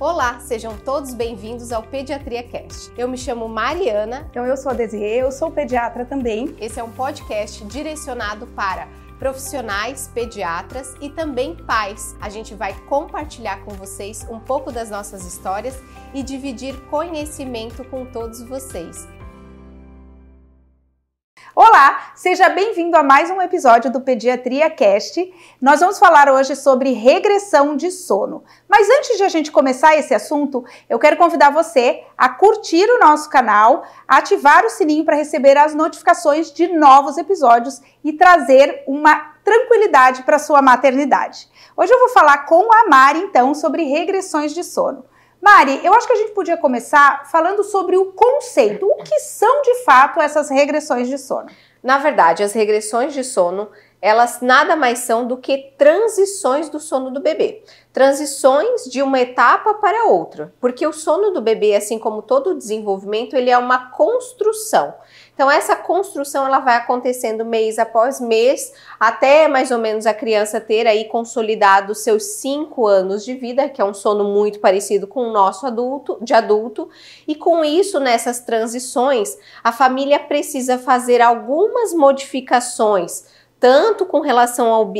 Olá, sejam todos bem-vindos ao Pediatria Cast. Eu me chamo Mariana. Então eu sou a Desirê, eu sou pediatra também. Esse é um podcast direcionado para profissionais, pediatras e também pais. A gente vai compartilhar com vocês um pouco das nossas histórias e dividir conhecimento com todos vocês. Olá, seja bem-vindo a mais um episódio do Pediatria Cast. Nós vamos falar hoje sobre regressão de sono. Mas antes de a gente começar esse assunto, eu quero convidar você a curtir o nosso canal, ativar o sininho para receber as notificações de novos episódios e trazer uma tranquilidade para sua maternidade. Hoje eu vou falar com a Mari então sobre regressões de sono. Mari, eu acho que a gente podia começar falando sobre o conceito. O que são de fato essas regressões de sono? Na verdade, as regressões de sono, elas nada mais são do que transições do sono do bebê. Transições de uma etapa para outra. Porque o sono do bebê, assim como todo o desenvolvimento, ele é uma construção. Então essa construção ela vai acontecendo mês após mês, até mais ou menos a criança ter aí consolidado seus cinco anos de vida, que é um sono muito parecido com o nosso adulto, de adulto. E com isso, nessas transições, a família precisa fazer algumas modificações tanto com relação ao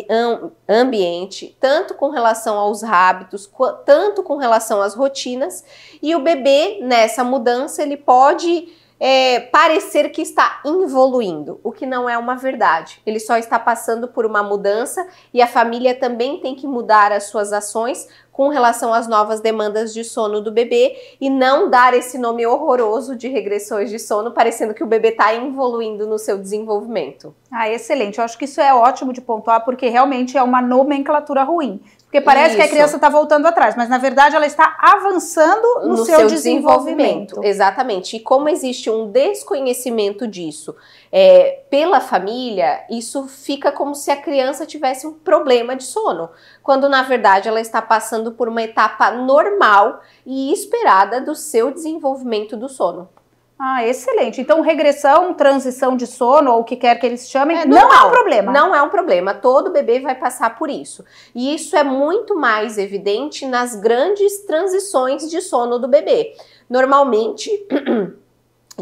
ambiente, tanto com relação aos hábitos, tanto com relação às rotinas, e o bebê nessa mudança ele pode é, parecer que está evoluindo, o que não é uma verdade. Ele só está passando por uma mudança e a família também tem que mudar as suas ações com relação às novas demandas de sono do bebê e não dar esse nome horroroso de regressões de sono, parecendo que o bebê está evoluindo no seu desenvolvimento. Ah, excelente. Eu acho que isso é ótimo de pontuar, porque realmente é uma nomenclatura ruim. Porque parece Isso. que a criança está voltando atrás, mas na verdade ela está avançando no, no seu, seu desenvolvimento. desenvolvimento. Exatamente. E como existe um desconhecimento disso é, pela família, isso fica como se a criança tivesse um problema de sono, quando na verdade ela está passando por uma etapa normal e esperada do seu desenvolvimento do sono. Ah, excelente. Então, regressão, transição de sono, ou o que quer que eles chamem, é, não é um problema. Não é um problema. Todo bebê vai passar por isso. E isso é muito mais evidente nas grandes transições de sono do bebê. Normalmente.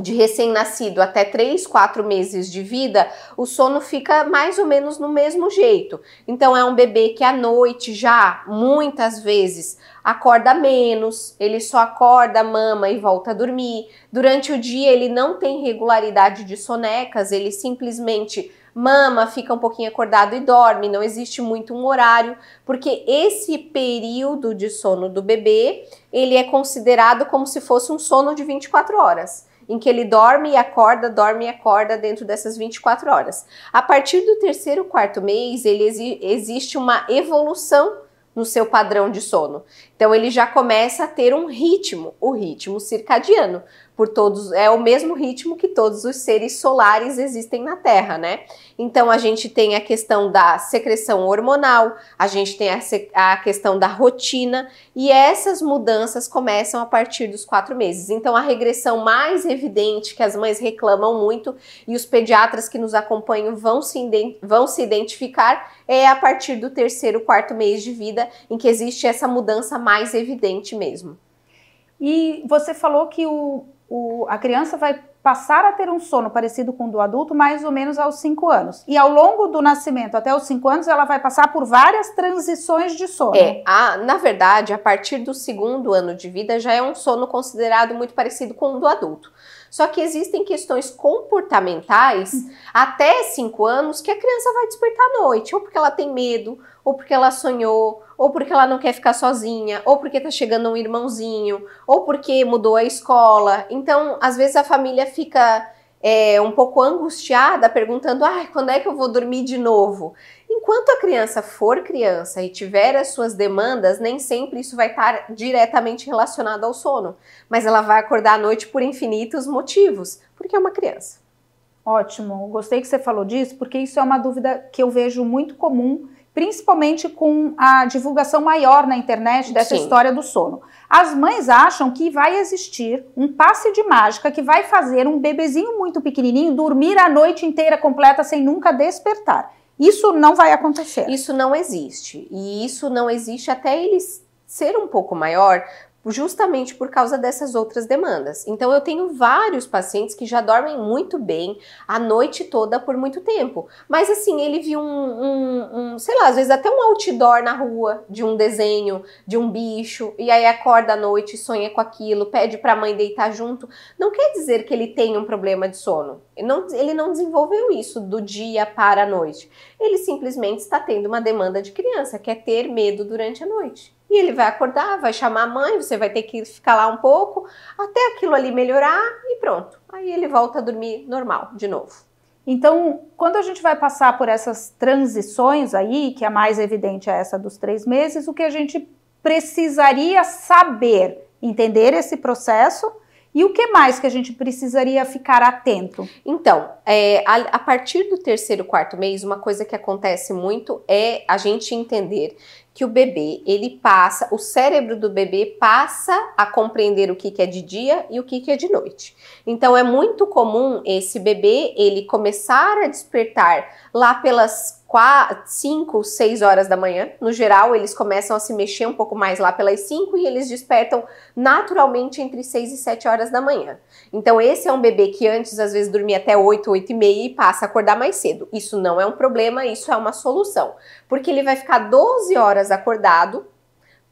de recém-nascido até 3, 4 meses de vida, o sono fica mais ou menos no mesmo jeito. Então é um bebê que à noite já muitas vezes acorda menos, ele só acorda, mama e volta a dormir. Durante o dia ele não tem regularidade de sonecas, ele simplesmente mama, fica um pouquinho acordado e dorme, não existe muito um horário, porque esse período de sono do bebê, ele é considerado como se fosse um sono de 24 horas em que ele dorme e acorda, dorme e acorda dentro dessas 24 horas. A partir do terceiro, quarto mês, ele exi existe uma evolução no seu padrão de sono. Então ele já começa a ter um ritmo, o ritmo circadiano por todos, é o mesmo ritmo que todos os seres solares existem na Terra, né? Então a gente tem a questão da secreção hormonal, a gente tem a, a questão da rotina e essas mudanças começam a partir dos quatro meses. Então a regressão mais evidente que as mães reclamam muito e os pediatras que nos acompanham vão se, vão se identificar é a partir do terceiro, quarto mês de vida em que existe essa mudança mais evidente mesmo. E você falou que o o, a criança vai passar a ter um sono parecido com o do adulto mais ou menos aos 5 anos. E ao longo do nascimento até os 5 anos, ela vai passar por várias transições de sono. É, a, na verdade, a partir do segundo ano de vida já é um sono considerado muito parecido com o do adulto. Só que existem questões comportamentais até 5 anos que a criança vai despertar à noite, ou porque ela tem medo, ou porque ela sonhou, ou porque ela não quer ficar sozinha, ou porque tá chegando um irmãozinho, ou porque mudou a escola. Então, às vezes a família fica é, um pouco angustiada, perguntando: ah, quando é que eu vou dormir de novo? Enquanto a criança for criança e tiver as suas demandas, nem sempre isso vai estar diretamente relacionado ao sono, mas ela vai acordar à noite por infinitos motivos, porque é uma criança. Ótimo, gostei que você falou disso, porque isso é uma dúvida que eu vejo muito comum principalmente com a divulgação maior na internet dessa Sim. história do sono. As mães acham que vai existir um passe de mágica que vai fazer um bebezinho muito pequenininho dormir a noite inteira completa sem nunca despertar. Isso não vai acontecer. Isso não existe. E isso não existe até ele ser um pouco maior, justamente por causa dessas outras demandas. Então eu tenho vários pacientes que já dormem muito bem a noite toda por muito tempo. Mas assim, ele viu um, um, um, sei lá, às vezes até um outdoor na rua de um desenho, de um bicho, e aí acorda à noite, sonha com aquilo, pede para a mãe deitar junto. Não quer dizer que ele tem um problema de sono. Ele não, ele não desenvolveu isso do dia para a noite. Ele simplesmente está tendo uma demanda de criança, quer ter medo durante a noite. E ele vai acordar, vai chamar a mãe, você vai ter que ficar lá um pouco, até aquilo ali melhorar e pronto. Aí ele volta a dormir normal, de novo. Então, quando a gente vai passar por essas transições aí, que a mais evidente é essa dos três meses, o que a gente precisaria saber, entender esse processo e o que mais que a gente precisaria ficar atento? Então, é, a, a, partir do terceiro, quarto mês, uma coisa que acontece muito é a gente entender que o bebê, ele passa, o cérebro do bebê passa a compreender o que, que é de dia e o que, que é de noite. Então é muito comum esse bebê ele começar a despertar lá pelas 4, 5, 6 horas da manhã. No geral, eles começam a se mexer um pouco mais lá pelas 5 e eles despertam naturalmente entre 6 e 7 horas da manhã. Então, esse é um bebê que antes às vezes dormia até 8, 8 e meia e passa a acordar mais cedo. Isso não é um problema, isso é uma solução. Porque ele vai ficar 12 horas acordado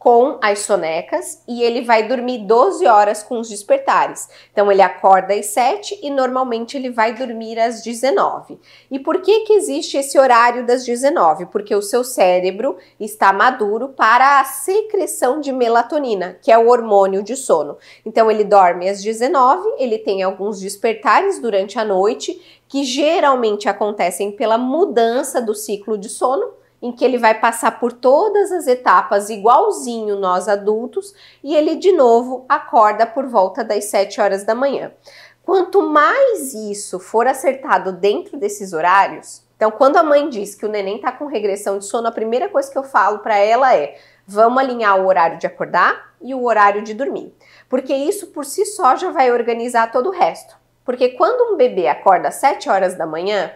com as sonecas e ele vai dormir 12 horas com os despertares. Então ele acorda às 7 e normalmente ele vai dormir às 19. E por que que existe esse horário das 19? Porque o seu cérebro está maduro para a secreção de melatonina, que é o hormônio de sono. Então ele dorme às 19, ele tem alguns despertares durante a noite que geralmente acontecem pela mudança do ciclo de sono em que ele vai passar por todas as etapas igualzinho nós adultos e ele de novo acorda por volta das 7 horas da manhã. Quanto mais isso for acertado dentro desses horários, então quando a mãe diz que o neném está com regressão de sono, a primeira coisa que eu falo para ela é: vamos alinhar o horário de acordar e o horário de dormir, porque isso por si só já vai organizar todo o resto. Porque quando um bebê acorda às 7 horas da manhã,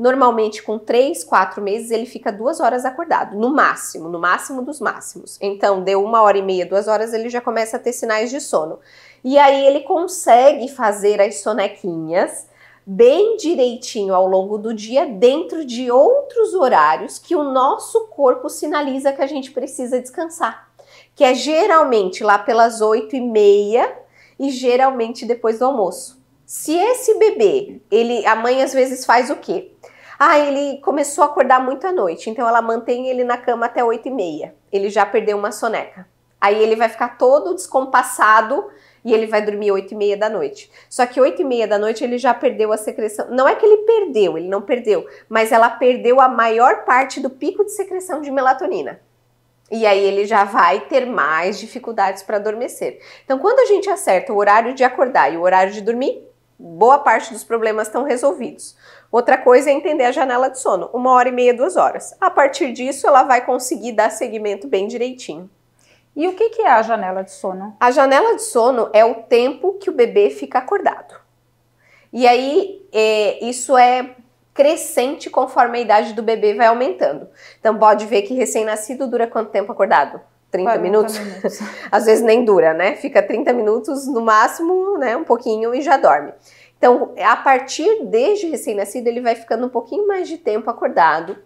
Normalmente, com 3, 4 meses, ele fica duas horas acordado, no máximo, no máximo dos máximos. Então, deu uma hora e meia, duas horas, ele já começa a ter sinais de sono. E aí ele consegue fazer as sonequinhas bem direitinho ao longo do dia, dentro de outros horários que o nosso corpo sinaliza que a gente precisa descansar. Que é geralmente lá pelas 8 e meia e geralmente depois do almoço. Se esse bebê, ele, a mãe às vezes faz o quê? Ah, ele começou a acordar muito à noite, então ela mantém ele na cama até 8 e meia. Ele já perdeu uma soneca. Aí ele vai ficar todo descompassado e ele vai dormir 8 e meia da noite. Só que 8 e meia da noite ele já perdeu a secreção. Não é que ele perdeu, ele não perdeu, mas ela perdeu a maior parte do pico de secreção de melatonina. E aí ele já vai ter mais dificuldades para adormecer. Então, quando a gente acerta o horário de acordar e o horário de dormir, boa parte dos problemas estão resolvidos. Outra coisa é entender a janela de sono, uma hora e meia, duas horas. A partir disso, ela vai conseguir dar seguimento bem direitinho. E o que, é a janela de sono? A janela de sono é o tempo que o bebê fica acordado. E aí, é, isso é crescente conforme a idade do bebê vai aumentando. Então, pode ver que recém-nascido dura quanto tempo acordado? 30 minutos? minutos. Às vezes nem dura, né? Fica 30 minutos no máximo, né? Um pouquinho e já dorme. Então, a partir desde recém-nascido, ele vai ficando um pouquinho mais de tempo acordado.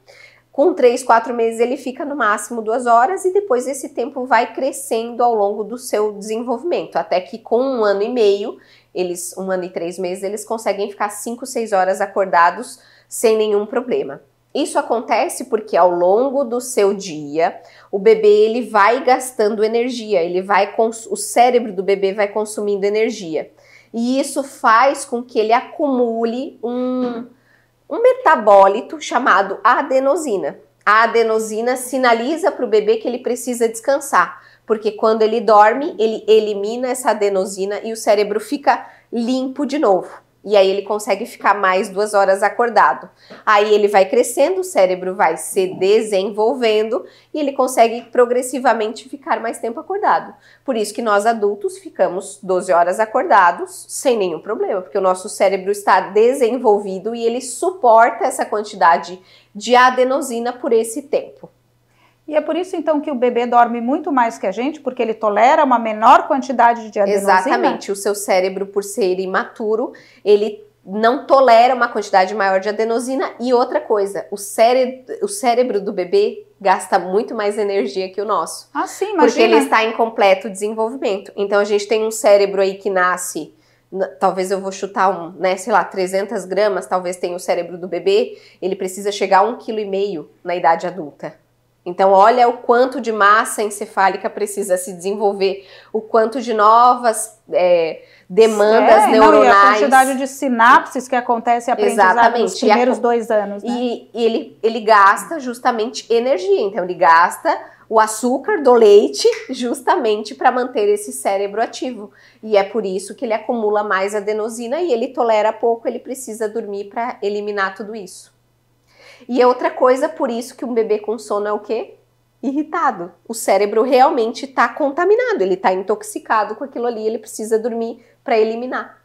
Com três, quatro meses, ele fica no máximo duas horas e depois esse tempo vai crescendo ao longo do seu desenvolvimento, até que com um ano e meio, eles, um ano e três meses, eles conseguem ficar cinco, seis horas acordados sem nenhum problema. Isso acontece porque ao longo do seu dia, o bebê ele vai gastando energia, ele vai o cérebro do bebê vai consumindo energia e isso faz com que ele acumule um, um metabólito chamado adenosina. A adenosina sinaliza para o bebê que ele precisa descansar, porque quando ele dorme, ele elimina essa adenosina e o cérebro fica limpo de novo. E aí ele consegue ficar mais duas horas acordado. Aí ele vai crescendo, o cérebro vai se desenvolvendo e ele consegue progressivamente ficar mais tempo acordado. Por isso que nós adultos ficamos 12 horas acordados sem nenhum problema, porque o nosso cérebro está desenvolvido e ele suporta essa quantidade de adenosina por esse tempo. E é por isso então que o bebê dorme muito mais que a gente, porque ele tolera uma menor quantidade de adenosina. Exatamente. O seu cérebro, por ser imaturo, ele não tolera uma quantidade maior de adenosina. E outra coisa, o, cére o cérebro do bebê gasta muito mais energia que o nosso. Ah, sim, imagina. Porque ele está em completo desenvolvimento. Então a gente tem um cérebro aí que nasce talvez eu vou chutar um, né, sei lá, 300 gramas, talvez tenha o cérebro do bebê, ele precisa chegar a um quilo e meio na idade adulta. Então, olha o quanto de massa encefálica precisa se desenvolver, o quanto de novas é, demandas é, neuronais. Não, e a quantidade de sinapses que acontece a aprendizado nos primeiros a, dois anos. Né? E, e ele, ele gasta justamente energia, então ele gasta o açúcar do leite justamente para manter esse cérebro ativo. E é por isso que ele acumula mais adenosina e ele tolera pouco, ele precisa dormir para eliminar tudo isso. E é outra coisa, por isso que um bebê com sono é o quê? Irritado. O cérebro realmente está contaminado, ele está intoxicado com aquilo ali, ele precisa dormir para eliminar.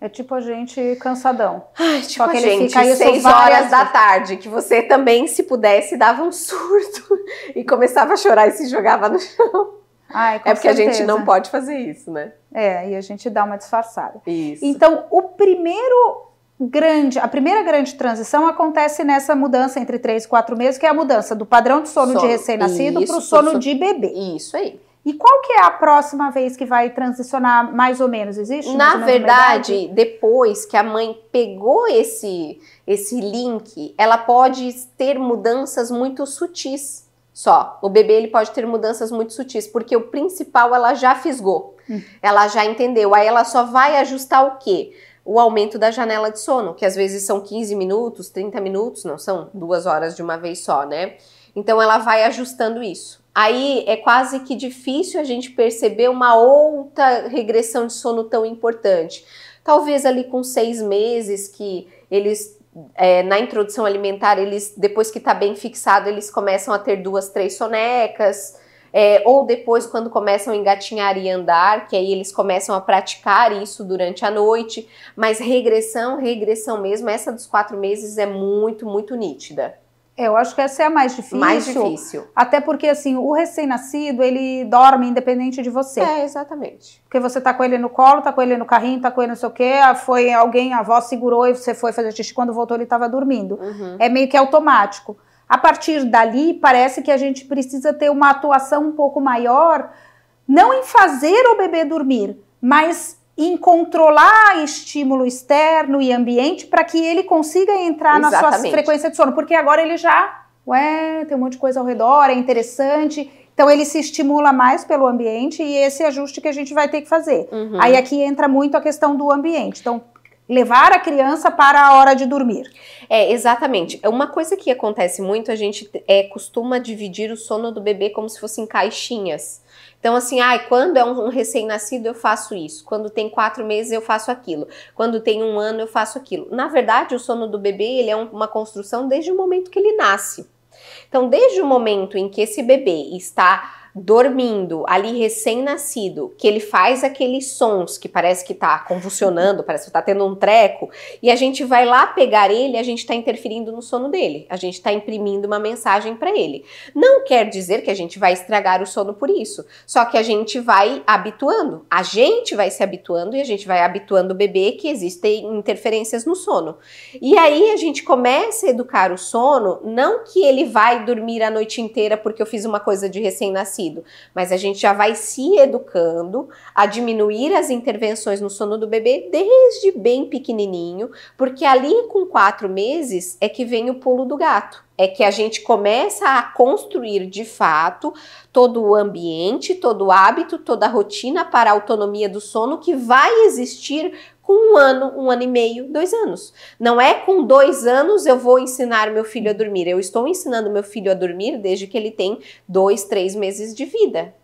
É tipo a gente cansadão. Ai, tipo Só que a gente, fica seis horas da tarde, que você também, se pudesse, dava um surto e começava a chorar e se jogava no chão. Ai, é porque certeza. a gente não pode fazer isso, né? É, e a gente dá uma disfarçada. Isso. Então, o primeiro grande, a primeira grande transição acontece nessa mudança entre três e quatro meses, que é a mudança do padrão de sono, sono. de recém-nascido para o sono de bebê. Isso aí. E qual que é a próxima vez que vai transicionar mais ou menos? Existe? Na verdade, depois que a mãe pegou esse, esse link, ela pode ter mudanças muito sutis só. O bebê ele pode ter mudanças muito sutis, porque o principal ela já fisgou. Hum. Ela já entendeu. Aí ela só vai ajustar o quê? O aumento da janela de sono, que às vezes são 15 minutos, 30 minutos, não são duas horas de uma vez só, né? Então ela vai ajustando isso aí é quase que difícil a gente perceber uma outra regressão de sono tão importante. Talvez ali com seis meses que eles é, na introdução alimentar, eles depois que está bem fixado, eles começam a ter duas, três sonecas. É, ou depois, quando começam a engatinhar e andar, que aí eles começam a praticar isso durante a noite. Mas regressão, regressão mesmo, essa dos quatro meses é muito, muito nítida. É, eu acho que essa é a mais difícil. Mais difícil. Até porque, assim, o recém-nascido, ele dorme independente de você. É, exatamente. Porque você tá com ele no colo, tá com ele no carrinho, tá com ele não sei o quê, ah, foi alguém, a avó segurou e você foi fazer xixi, quando voltou ele estava dormindo. Uhum. É meio que automático. A partir dali, parece que a gente precisa ter uma atuação um pouco maior, não em fazer o bebê dormir, mas em controlar estímulo externo e ambiente para que ele consiga entrar Exatamente. na sua frequência de sono, porque agora ele já, ué, tem um monte de coisa ao redor, é interessante. Então ele se estimula mais pelo ambiente e esse ajuste que a gente vai ter que fazer. Uhum. Aí aqui entra muito a questão do ambiente. Então levar a criança para a hora de dormir. É, exatamente. Uma coisa que acontece muito, a gente é, costuma dividir o sono do bebê como se fossem caixinhas. Então, assim, ai, quando é um, recém-nascido eu faço isso, quando tem quatro meses eu faço aquilo, quando tem um ano eu faço aquilo. Na verdade, o sono do bebê ele é uma construção desde o momento que ele nasce. Então, desde o momento em que esse bebê está dormindo, ali recém-nascido, que ele faz aqueles sons que parece que tá convulsionando, parece que tá tendo um treco, e a gente vai lá pegar ele, a gente tá interferindo no sono dele, a gente tá imprimindo uma mensagem para ele. Não quer dizer que a gente vai estragar o sono por isso, só que a gente vai habituando, a gente vai se habituando e a gente vai habituando o bebê que existem interferências no sono. E aí a gente começa a educar o sono, não que ele vai dormir a noite inteira porque eu fiz uma coisa de recém-nascido, mas a gente já vai se educando a diminuir as intervenções no sono do bebê desde bem pequenininho, porque ali com quatro meses é que vem o pulo do gato. É que a gente começa a construir de fato todo o ambiente, todo o hábito, toda a rotina para a autonomia do sono que vai existir com um ano, um ano e meio, dois anos. Não é com dois anos eu vou ensinar meu filho a dormir. Eu estou ensinando meu filho a dormir desde que ele tem dois, três meses de vida.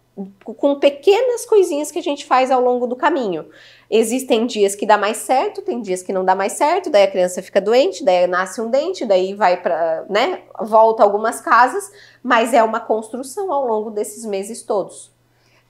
Com pequenas coisinhas que a gente faz ao longo do caminho. Existem dias que dá mais certo, tem dias que não dá mais certo, daí a criança fica doente, daí nasce um dente, daí vai para, né, volta algumas casas, mas é uma construção ao longo desses meses todos.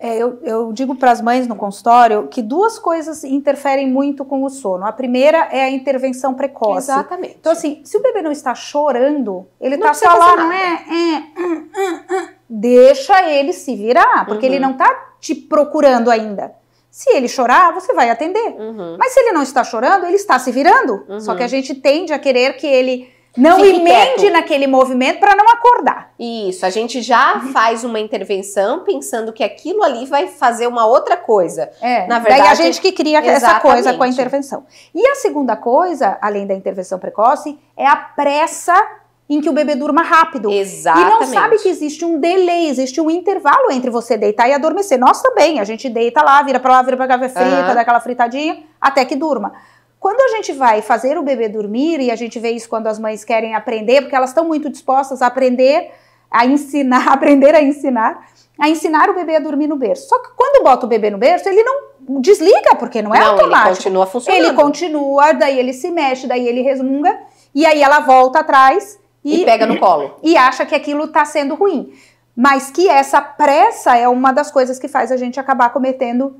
É, eu, eu, digo para as mães no consultório que duas coisas interferem muito com o sono. A primeira é a intervenção precoce. Exatamente. Então, assim, se o bebê não está chorando, ele está só lá, não é, é, hum, hum, hum, deixa ele se virar, porque Uhum. ele não tá te procurando ainda. Se ele chorar, você vai atender. Uhum. Mas se ele não está chorando, ele está se virando. Uhum. Só que a gente tende a querer que ele não Fique emende quieto. naquele movimento para não acordar. Isso, a gente já faz uma intervenção pensando que aquilo ali vai fazer uma outra coisa. É, Na daí a verdade, gente que cria essa coisa com a exatamente. intervenção. E a segunda coisa, além da intervenção precoce, é a pressa em que o bebê durma rápido. Exatamente. E não sabe que existe um delay, existe um intervalo entre você deitar e adormecer. Nós também, a gente deita lá, vira pra lá, vira pra cá, frita, Aham. dá aquela fritadinha, até que durma. Quando a gente vai fazer o bebê dormir, e a gente vê isso quando as mães querem aprender, porque elas estão muito dispostas a aprender, a ensinar, aprender a ensinar, a ensinar o bebê a dormir no berço. Só que quando bota o bebê no berço, ele não desliga, porque não é não, automático. ele continua funcionando. Ele continua, daí ele se mexe, daí ele resmunga, e aí ela volta atrás e, e, pega no colo. e acha que aquilo está sendo ruim. Mas que essa pressa é uma das coisas que faz a gente acabar cometendo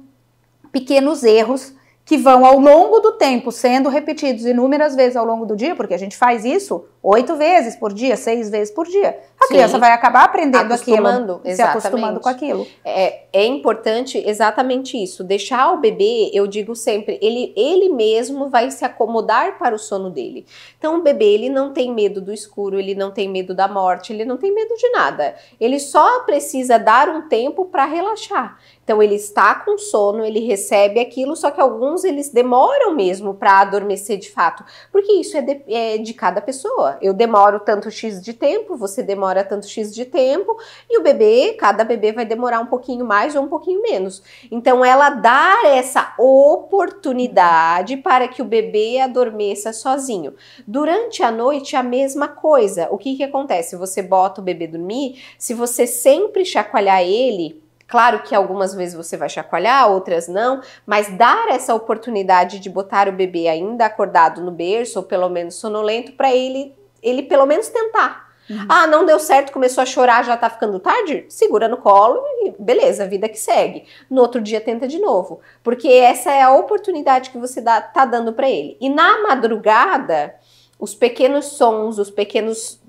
pequenos erros que vão ao longo do tempo sendo repetidos inúmeras vezes ao longo do dia, porque a gente faz isso oito vezes por dia, seis vezes por dia. A Sim. criança vai acabar aprendendo Acostumando, aquilo, se acostumando exatamente. com aquilo. É, é importante exatamente isso. Deixar o bebê, eu digo sempre, ele, ele mesmo vai se acomodar para o sono dele. Então, o bebê, ele não tem medo do escuro, ele não tem medo da morte, ele não tem medo de nada. Ele só precisa dar um tempo para relaxar. Então, ele está com sono, ele recebe aquilo, só que alguns eles demoram mesmo para adormecer de fato, porque isso é de, é de cada pessoa. Eu demoro tanto X de tempo, você demora tanto X de tempo, e o bebê, cada bebê vai demorar um pouquinho mais ou um pouquinho menos. Então, ela dá essa oportunidade para que o bebê adormeça sozinho. Durante a noite, a mesma coisa. O que, que acontece? Você bota o bebê dormir, se você sempre chacoalhar ele. Claro que algumas vezes você vai chacoalhar, outras não, mas dar essa oportunidade de botar o bebê ainda acordado no berço, ou pelo menos sonolento, para ele, ele pelo menos tentar. Uhum. Ah, não deu certo, começou a chorar, já tá ficando tarde? Segura no colo e beleza, vida que segue. No outro dia tenta de novo, porque essa é a oportunidade que você dá, tá dando para ele. E na madrugada, os pequenos sons, os pequenos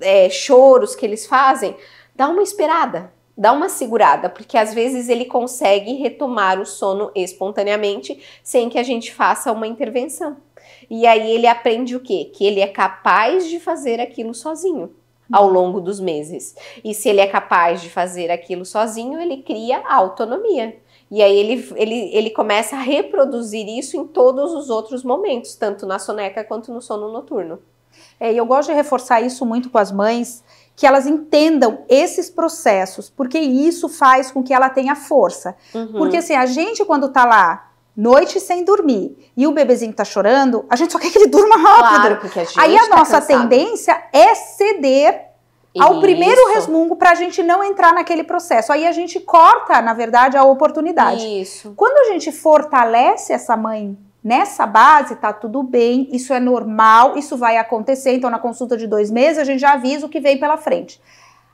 é, choros que eles fazem, dá uma esperada, dá uma segurada, porque às vezes ele consegue retomar o sono espontaneamente sem que a gente faça uma intervenção. E aí ele aprende o quê? Que ele é capaz de fazer aquilo sozinho ao longo dos meses. E se ele é capaz de fazer aquilo sozinho, ele cria autonomia. E aí ele, ele, ele começa a reproduzir isso em todos os outros momentos, tanto na soneca quanto no sono noturno. É, e eu gosto de reforçar isso muito com as mães, que elas entendam esses processos, porque isso faz com que ela tenha força. Uhum. Porque assim, a gente quando tá lá noite sem dormir e o bebezinho tá chorando, a gente só quer que ele durma rápido. Claro, a gente Aí a tá nossa cansado. tendência é ceder ao primeiro Isso. resmungo para a gente não entrar naquele processo. Aí a gente corta, na verdade, a oportunidade. Isso. Quando a gente fortalece essa mãe nessa base, tá tudo bem, isso é normal, isso vai acontecer. Então, na consulta de dois meses, a gente já avisa o que vem pela frente.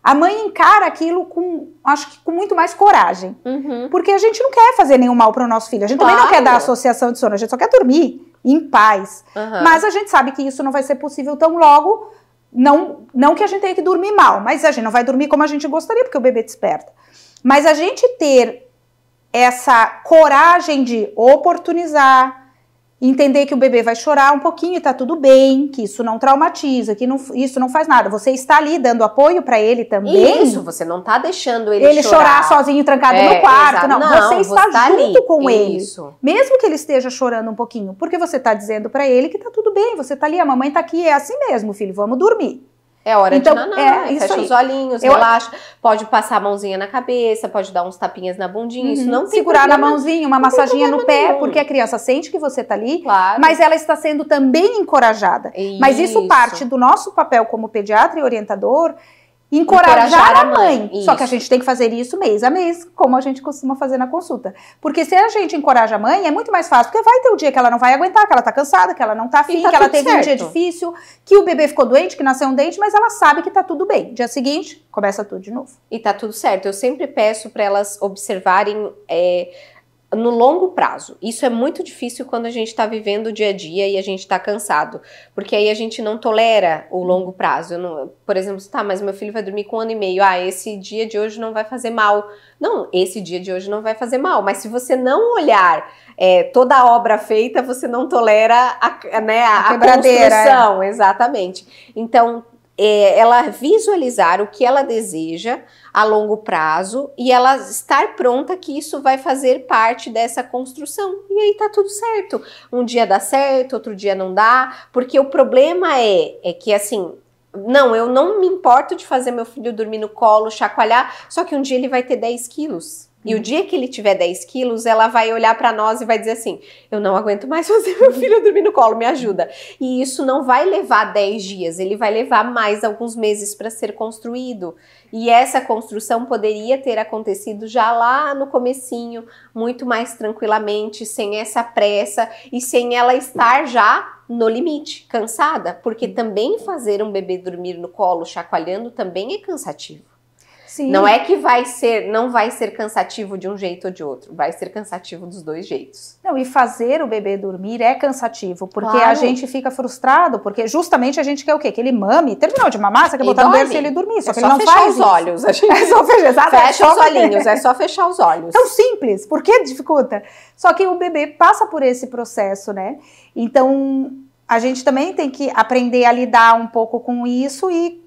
A mãe encara aquilo com, acho que com muito mais coragem. Uhum. Porque a gente não quer fazer nenhum mal para o nosso filho. A gente também não Claro. quer dar associação de sono, a gente só quer dormir em paz. Aham. Mas a gente sabe que isso não vai ser possível tão logo. Não, não que a gente tenha que dormir mal, mas a gente não vai dormir como a gente gostaria, porque o bebê desperta. Mas a gente ter essa coragem de oportunizar, entender que o bebê vai chorar um pouquinho e tá tudo bem, que isso não traumatiza, que não, isso não faz nada. Você está ali dando apoio para ele também. Isso, você não tá deixando ele, Ele chorar, sozinho, trancado É, no quarto. exato. Não, você está tá junto ali. com ele. Isso. Mesmo que ele esteja chorando um pouquinho, porque você está dizendo para ele que tá tudo bem, você tá ali, a mamãe tá aqui, é assim mesmo, filho, vamos dormir. É hora Então, de nanar, é, isso fecha os olhinhos, Eu- relaxa. Pode passar a mãozinha na cabeça, pode dar uns tapinhas na bundinha, isso Uhum. não tem segurar na problema. mãozinha, uma não massaginha no pé, nenhum. porque a criança sente que você tá ali, Claro. mas ela está sendo também encorajada. Mas isso parte do nosso papel como pediatra e orientador, encorajar, Encorajar a a mãe. mãe, Só que a gente tem que fazer isso mês a mês, como a gente costuma fazer na consulta. Porque se a gente encoraja a mãe, é muito mais fácil, porque vai ter o dia que ela não vai aguentar, que ela tá cansada, que ela não tá afim, tá que ela teve um dia certo. difícil, que o bebê ficou doente, que nasceu um dente, mas ela sabe que tá tudo bem. Dia seguinte, começa tudo de novo. E tá tudo certo. Eu sempre peço para elas observarem é, no longo prazo. Isso é muito difícil quando a gente está vivendo o dia a dia e a gente está cansado, porque aí a gente não tolera o longo prazo. Não, por exemplo, tá, mas meu filho vai dormir com um ano e meio. Ah, esse dia de hoje não vai fazer mal. Não, esse dia de hoje não vai fazer mal. Mas se você não olhar é, toda a obra feita, você não tolera a, né, a, a, a é. construção. É. Exatamente. Então, é, ela visualizar o que ela deseja a longo prazo e ela estar pronta que isso vai fazer parte dessa construção. E aí tá tudo certo. Um dia dá certo, outro dia não dá, porque o problema é, é que assim. Não, eu não me importo de fazer meu filho dormir no colo, chacoalhar, só que um dia ele vai ter 10 quilos. E o uhum. dia que ele tiver 10 quilos, ela vai olhar para nós e vai dizer assim: Eu não aguento mais fazer meu filho dormir no colo, me ajuda. E isso não vai levar 10 dias, ele vai levar mais alguns meses para ser construído. E essa construção poderia ter acontecido já lá no comecinho, muito mais tranquilamente, sem essa pressa e sem ela estar já no limite, cansada, porque também fazer um bebê dormir no colo chacoalhando também é cansativo. Sim. Não é que vai ser, não vai ser cansativo de um jeito ou de outro, vai ser cansativo dos dois jeitos. Não, e fazer o bebê dormir é cansativo, porque claro. a gente fica frustrado, porque justamente a gente quer o quê? Que ele mame, terminou de mamar, você quer botar no berço e ele dormir, só é que só ele não fechar faz os isso. olhos. A gente... É só fechar, exato, fecha é os olhinhos, é só fechar os olhos. Tão simples, por que dificulta? Só que o bebê passa por esse processo, né? Então, a gente também tem que aprender a lidar um pouco com isso e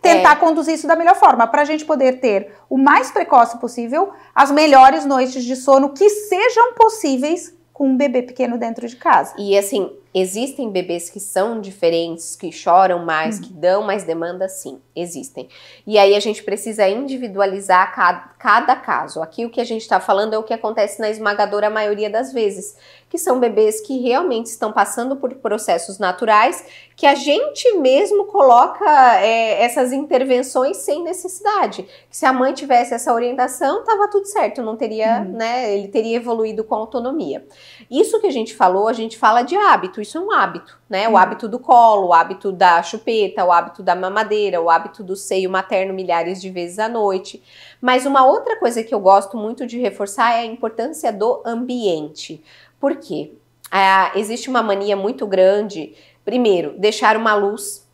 tentar é. conduzir isso da melhor forma, para a gente poder ter o mais precoce possível as melhores noites de sono que sejam possíveis com um bebê pequeno dentro de casa. E assim, existem bebês que são diferentes, que choram mais, hum. que dão mais demanda, sim, existem. E aí a gente precisa individualizar cada, cada caso. Aqui o que a gente está falando é o que acontece na esmagadora maioria das vezes que são bebês que realmente estão passando por processos naturais, que a gente mesmo coloca é, essas intervenções sem necessidade. Que se a mãe tivesse essa orientação, tava tudo certo, não teria, uhum. né? Ele teria evoluído com autonomia. Isso que a gente falou, a gente fala de hábito, isso é um hábito, né? O uhum. hábito do colo, o hábito da chupeta, o hábito da mamadeira, o hábito do seio materno milhares de vezes à noite. Mas uma outra coisa que eu gosto muito de reforçar é a importância do ambiente. Por quê? Ah, existe uma mania muito grande, primeiro, deixar uma luz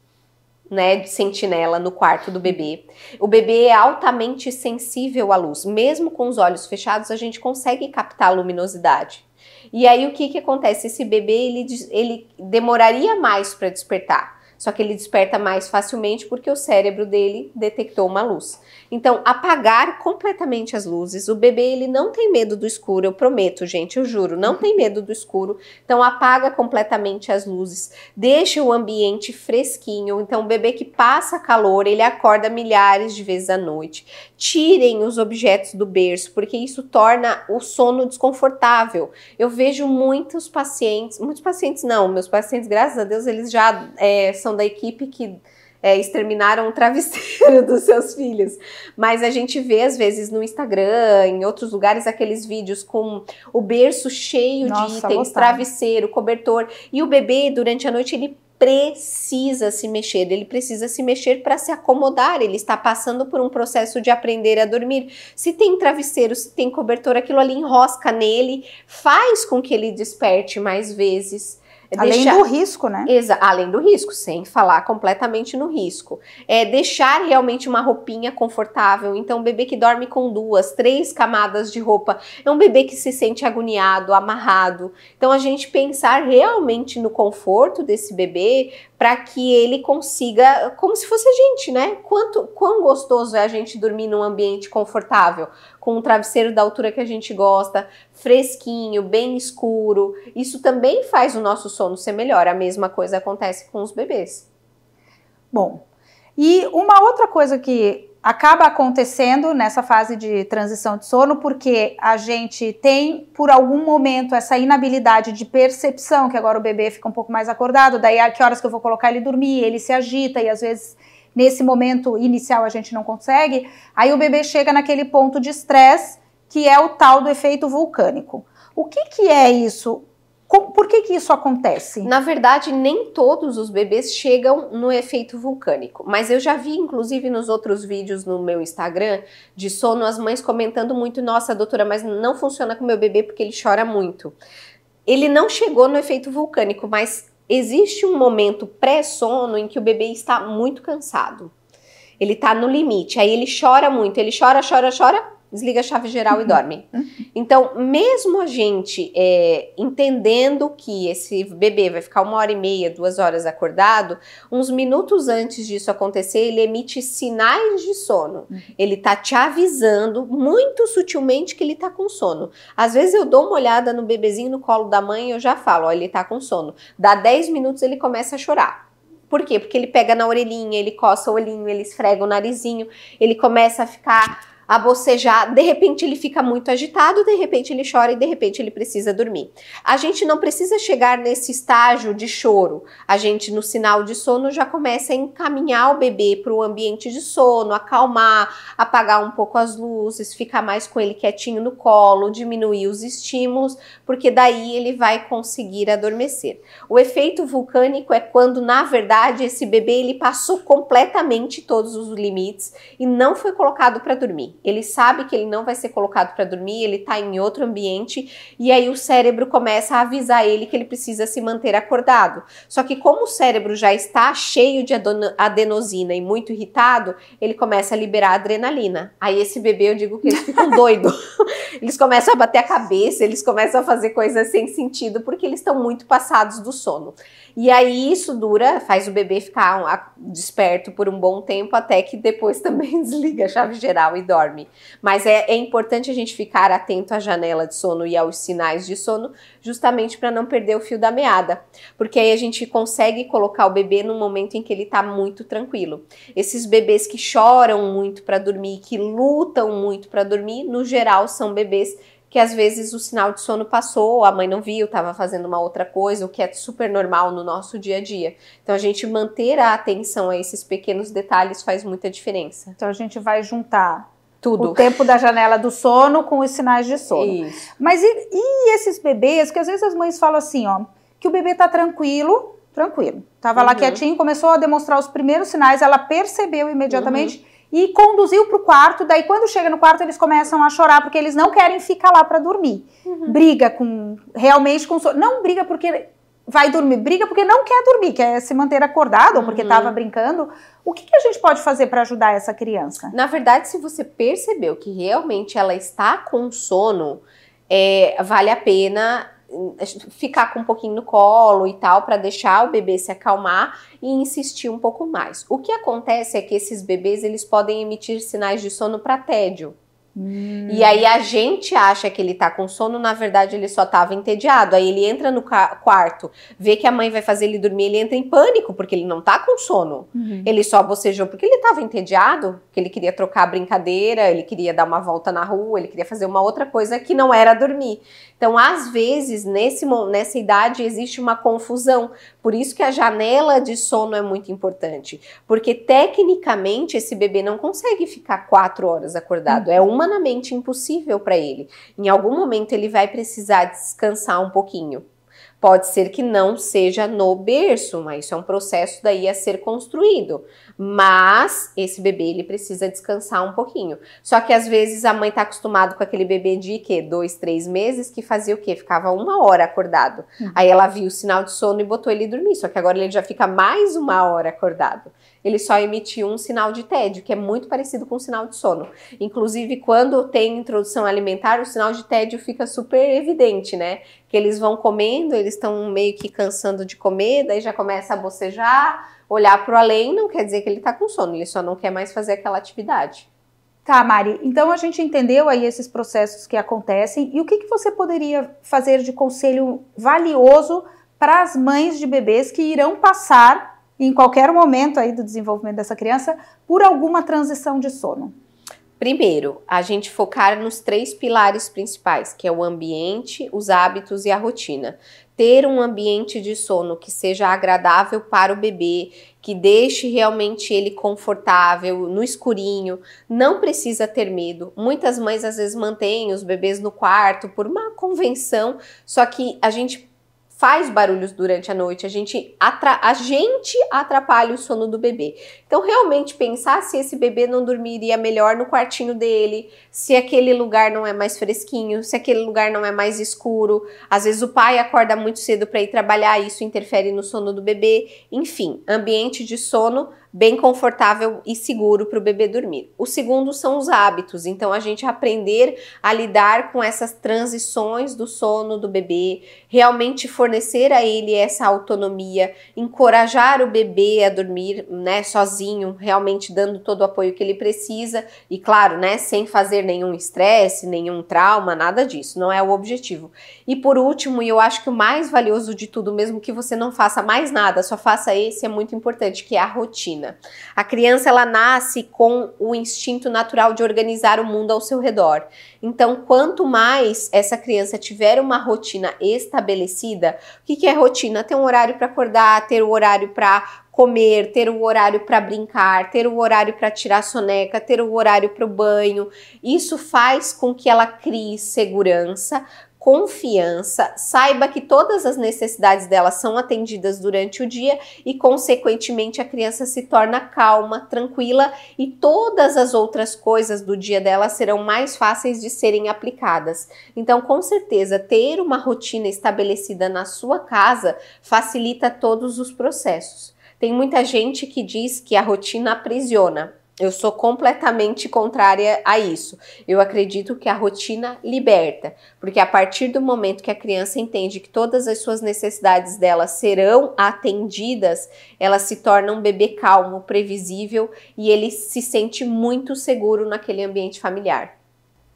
né, de sentinela no quarto do bebê. O bebê é altamente sensível à luz. Mesmo com os olhos fechados, a gente consegue captar a luminosidade. E aí o que, que acontece? Esse bebê ele, ele demoraria mais para despertar. Só que ele desperta mais facilmente porque o cérebro dele detectou uma luz. Então, apagar completamente as luzes. O bebê ele não tem medo do escuro, eu prometo, gente, eu juro, não tem medo do escuro. Então, apaga completamente as luzes. Deixa o ambiente fresquinho. Então, o bebê que passa calor, ele acorda milhares de vezes à noite. Tirem os objetos do berço, porque isso torna o sono desconfortável. Eu vejo muitos pacientes, muitos pacientes não, meus pacientes, graças a Deus, eles já é, são da equipe que é, exterminaram o travesseiro dos seus filhos. Mas a gente vê, às vezes, no Instagram, em outros lugares, aqueles vídeos com o berço cheio Nossa, de itens, travesseiro, cobertor. E o bebê, durante a noite, ele precisa se mexer, ele precisa se mexer para se acomodar, ele está passando por um processo de aprender a dormir. Se tem travesseiro, se tem cobertor, aquilo ali enrosca nele, faz com que ele desperte mais vezes. É além deixar, do risco, né? Exa, além do risco, sem falar completamente no risco. É deixar realmente uma roupinha confortável. Então, um bebê que dorme com duas, três camadas de roupa é um bebê que se sente agoniado, amarrado. Então, a gente pensar realmente no conforto desse bebê para que ele consiga, como se fosse a gente, né? Quanto, quão gostoso é a gente dormir num ambiente confortável, com um travesseiro da altura que a gente gosta, fresquinho, bem escuro. Isso também faz o nosso sono ser melhor. A mesma coisa acontece com os bebês. Bom, e uma outra coisa que acaba acontecendo nessa fase de transição de sono porque a gente tem por algum momento essa inabilidade de percepção que agora o bebê fica um pouco mais acordado, daí a que horas que eu vou colocar ele dormir, ele se agita e às vezes nesse momento inicial a gente não consegue, aí o bebê chega naquele ponto de estresse que é o tal do efeito vulcânico. O que que é isso? Por que, que isso acontece? Na verdade, nem todos os bebês chegam no efeito vulcânico, mas eu já vi, inclusive, nos outros vídeos no meu Instagram de sono, as mães comentando muito: nossa, doutora, mas não funciona com meu bebê porque ele chora muito. Ele não chegou no efeito vulcânico, mas existe um momento pré-sono em que o bebê está muito cansado. Ele está no limite, aí ele chora muito, ele chora, chora, chora, desliga a chave geral e uhum. dorme. Uhum. Então, mesmo a gente é, entendendo que esse bebê vai ficar uma hora e meia, duas horas acordado, uns minutos antes disso acontecer, ele emite sinais de sono. Uhum. Ele tá te avisando muito sutilmente que ele tá com sono. Às vezes eu dou uma olhada no bebezinho no colo da mãe e eu já falo, ó, ele tá com sono. Dá 10 minutos ele começa a chorar. Por quê? Porque ele pega na orelhinha, ele coça o olhinho, ele esfrega o narizinho, ele começa a ficar a bocejar, de repente ele fica muito agitado, de repente ele chora e de repente ele precisa dormir. A gente não precisa chegar nesse estágio de choro. A gente, no sinal de sono, já começa a encaminhar o bebê para o ambiente de sono, acalmar, apagar um pouco as luzes, ficar mais com ele quietinho no colo, diminuir os estímulos, porque daí ele vai conseguir adormecer. O efeito vulcânico é quando, na verdade, esse bebê ele passou completamente todos os limites e não foi colocado para dormir. Ele sabe que ele não vai ser colocado para dormir, ele está em outro ambiente e aí o cérebro começa a avisar ele que ele precisa se manter acordado. Só que como o cérebro já está cheio de adenosina e muito irritado, ele começa a liberar adrenalina. Aí esse bebê, eu digo que eles ficam doidos. eles começam a bater a cabeça, eles começam a fazer coisas sem sentido porque eles estão muito passados do sono. E aí isso dura, faz o bebê ficar desperto por um bom tempo até que depois também desliga a chave geral e dorme. Mas é, é importante a gente ficar atento à janela de sono e aos sinais de sono, justamente para não perder o fio da meada, porque aí a gente consegue colocar o bebê no momento em que ele está muito tranquilo. Esses bebês que choram muito para dormir, que lutam muito para dormir, no geral são bebês que às vezes o sinal de sono passou, a mãe não viu, estava fazendo uma outra coisa, o que é super normal no nosso dia a dia. Então a gente manter a atenção a esses pequenos detalhes faz muita diferença. Então a gente vai juntar tudo. O tempo da janela do sono com os sinais de sono. Isso. Mas e, e esses bebês, que às vezes as mães falam assim, ó, que o bebê tá tranquilo, tranquilo. Tava uhum. lá quietinho, começou a demonstrar os primeiros sinais, ela percebeu imediatamente. Uhum e conduziu para o quarto. Daí, quando chega no quarto, eles começam a chorar porque eles não querem ficar lá para dormir. Uhum. Briga com realmente com não briga porque vai dormir, briga porque não quer dormir, quer se manter acordado ou porque estava uhum. brincando. O que, que, a gente pode fazer para ajudar essa criança? Na verdade, se você percebeu que realmente ela está com sono, é, vale a pena ficar com um pouquinho no colo e tal, para deixar o bebê se acalmar e insistir um pouco mais. O que acontece é que esses bebês eles podem emitir sinais de sono para tédio. Hum. E aí a gente acha que ele tá com sono, na verdade ele só tava entediado. Aí ele entra no quarto, vê que a mãe vai fazer ele dormir, ele entra em pânico, porque ele não tá com sono. Uhum. Ele só bocejou porque ele tava entediado, que ele queria trocar a brincadeira, ele queria dar uma volta na rua, ele queria fazer uma outra coisa que não era dormir. Então, às vezes, nesse, nessa idade existe uma confusão. Por isso que a janela de sono é muito importante. Porque tecnicamente esse bebê não consegue ficar quatro horas acordado. É uma humanamente impossível para ele. Em algum momento ele vai precisar descansar um pouquinho. Pode ser que não seja no berço, mas isso é um processo daí a ser construído. Mas esse bebê ele precisa descansar um pouquinho. Só que às vezes a mãe está acostumada com aquele bebê de que dois, três meses que fazia o quê? Ficava uma hora acordado. Uhum. Aí ela viu o sinal de sono e botou ele dormir. Só que agora ele já fica mais uma hora acordado ele só emitiu um sinal de tédio, que é muito parecido com o sinal de sono. Inclusive, quando tem introdução alimentar, o sinal de tédio fica super evidente, né? Que eles vão comendo, eles estão meio que cansando de comer, daí já começa a bocejar, olhar para o além, não quer dizer que ele está com sono, ele só não quer mais fazer aquela atividade. Tá, Mari, então a gente entendeu aí esses processos que acontecem e o que, que você poderia fazer de conselho valioso para as mães de bebês que irão passar em qualquer momento aí do desenvolvimento dessa criança por alguma transição de sono? Primeiro, a gente focar nos três pilares principais, que é o ambiente, os hábitos e a rotina. Ter um ambiente de sono que seja agradável para o bebê, que deixe realmente ele confortável, no escurinho, não precisa ter medo. Muitas mães às vezes mantêm os bebês no quarto por uma convenção, só que a gente faz barulhos durante a noite, a gente, atra a gente atrapalha o sono do bebê. Então, realmente pensar se esse bebê não dormiria melhor no quartinho dele, se aquele lugar não é mais fresquinho, se aquele lugar não é mais escuro. Às vezes o pai acorda muito cedo para ir trabalhar, isso interfere no sono do bebê. Enfim, ambiente de sono bem confortável e seguro para o bebê dormir. O segundo são os hábitos, então a gente aprender a lidar com essas transições do sono do bebê, realmente fornecer a ele essa autonomia, encorajar o bebê a dormir, né, sozinho, realmente dando todo o apoio que ele precisa e claro, né, sem fazer nenhum estresse, nenhum trauma, nada disso, não é o objetivo. E por último, e eu acho que o mais valioso de tudo, mesmo que você não faça mais nada, só faça esse, é muito importante, que é a rotina. A criança ela nasce com o instinto natural de organizar o mundo ao seu redor. Então, quanto mais essa criança tiver uma rotina estabelecida, o que, que é rotina? Ter um horário para acordar, ter o um horário para comer, ter o um horário para brincar, ter o um horário para tirar soneca, ter o horário para o banho. Isso faz com que ela crie segurança, confiança, saiba que todas as necessidades dela são atendidas durante o dia e, consequentemente, a criança se torna calma, tranquila e todas as outras coisas do dia dela serão mais fáceis de serem aplicadas. Então, com certeza, ter uma rotina estabelecida na sua casa facilita todos os processos. Tem muita gente que diz que a rotina aprisiona. Eu sou completamente contrária a isso. Eu acredito que a rotina liberta, porque a partir do momento que a criança entende que todas as suas necessidades dela serão atendidas, ela se torna um bebê calmo, previsível e ele se sente muito seguro naquele ambiente familiar.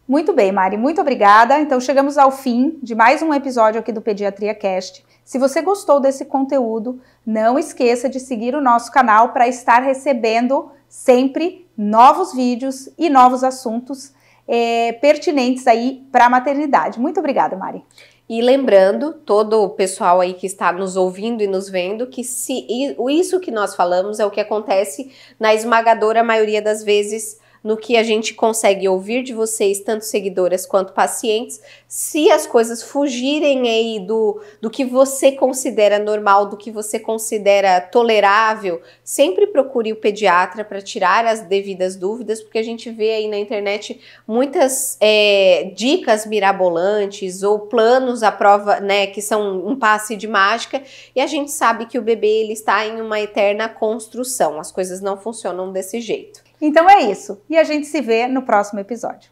Muito bem, Mari, muito obrigada. Então chegamos ao fim de mais um episódio aqui do Pediatria Cast. Se você gostou desse conteúdo, não esqueça de seguir o nosso canal para estar recebendo sempre novos vídeos e novos assuntos é, pertinentes aí para a maternidade. Muito obrigada, Mari. E lembrando, todo o pessoal aí que está nos ouvindo e nos vendo, que se isso que nós falamos é o que acontece na esmagadora maioria das vezes no que a gente consegue ouvir de vocês, tanto seguidoras quanto pacientes, se as coisas fugirem aí do, do que você considera normal, do que você considera tolerável, sempre procure o pediatra para tirar as devidas dúvidas, porque a gente vê aí na internet muitas é, dicas mirabolantes ou planos à prova, né, que são um passe de mágica, e a gente sabe que o bebê ele está em uma eterna construção, as coisas não funcionam desse jeito. Então é isso, e a gente se vê no próximo episódio.